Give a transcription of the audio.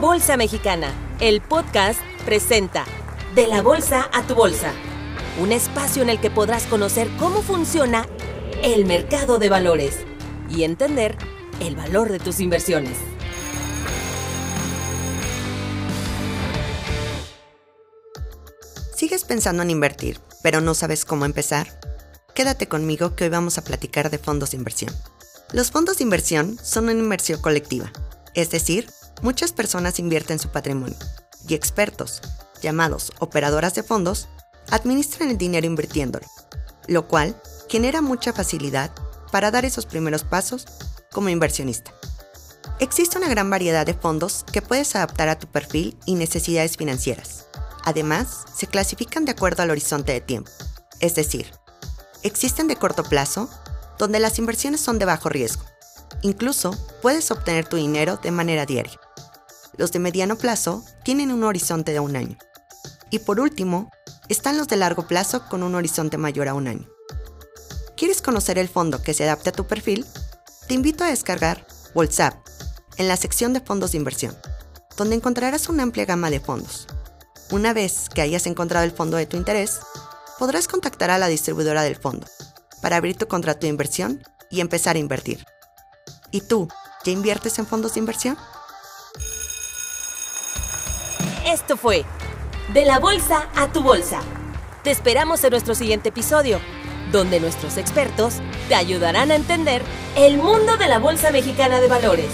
Bolsa Mexicana, el podcast presenta De la Bolsa a tu Bolsa, un espacio en el que podrás conocer cómo funciona el mercado de valores y entender el valor de tus inversiones. ¿Sigues pensando en invertir, pero no sabes cómo empezar? Quédate conmigo que hoy vamos a platicar de fondos de inversión. Los fondos de inversión son una inversión colectiva, es decir, muchas personas invierten su patrimonio y expertos, llamados operadoras de fondos, administran el dinero invirtiéndolo, lo cual genera mucha facilidad para dar esos primeros pasos como inversionista. Existe una gran variedad de fondos que puedes adaptar a tu perfil y necesidades financieras. Además, se clasifican de acuerdo al horizonte de tiempo, es decir, existen de corto plazo, donde las inversiones son de bajo riesgo. Incluso puedes obtener tu dinero de manera diaria. Los de mediano plazo tienen un horizonte de un año. Y por último, están los de largo plazo con un horizonte mayor a un año. ¿Quieres conocer el fondo que se adapte a tu perfil? Te invito a descargar WhatsApp en la sección de fondos de inversión, donde encontrarás una amplia gama de fondos. Una vez que hayas encontrado el fondo de tu interés, podrás contactar a la distribuidora del fondo para abrir tu contrato de inversión y empezar a invertir. ¿Y tú, ya inviertes en fondos de inversión? Esto fue De la Bolsa a tu Bolsa. Te esperamos en nuestro siguiente episodio, donde nuestros expertos te ayudarán a entender el mundo de la Bolsa Mexicana de Valores.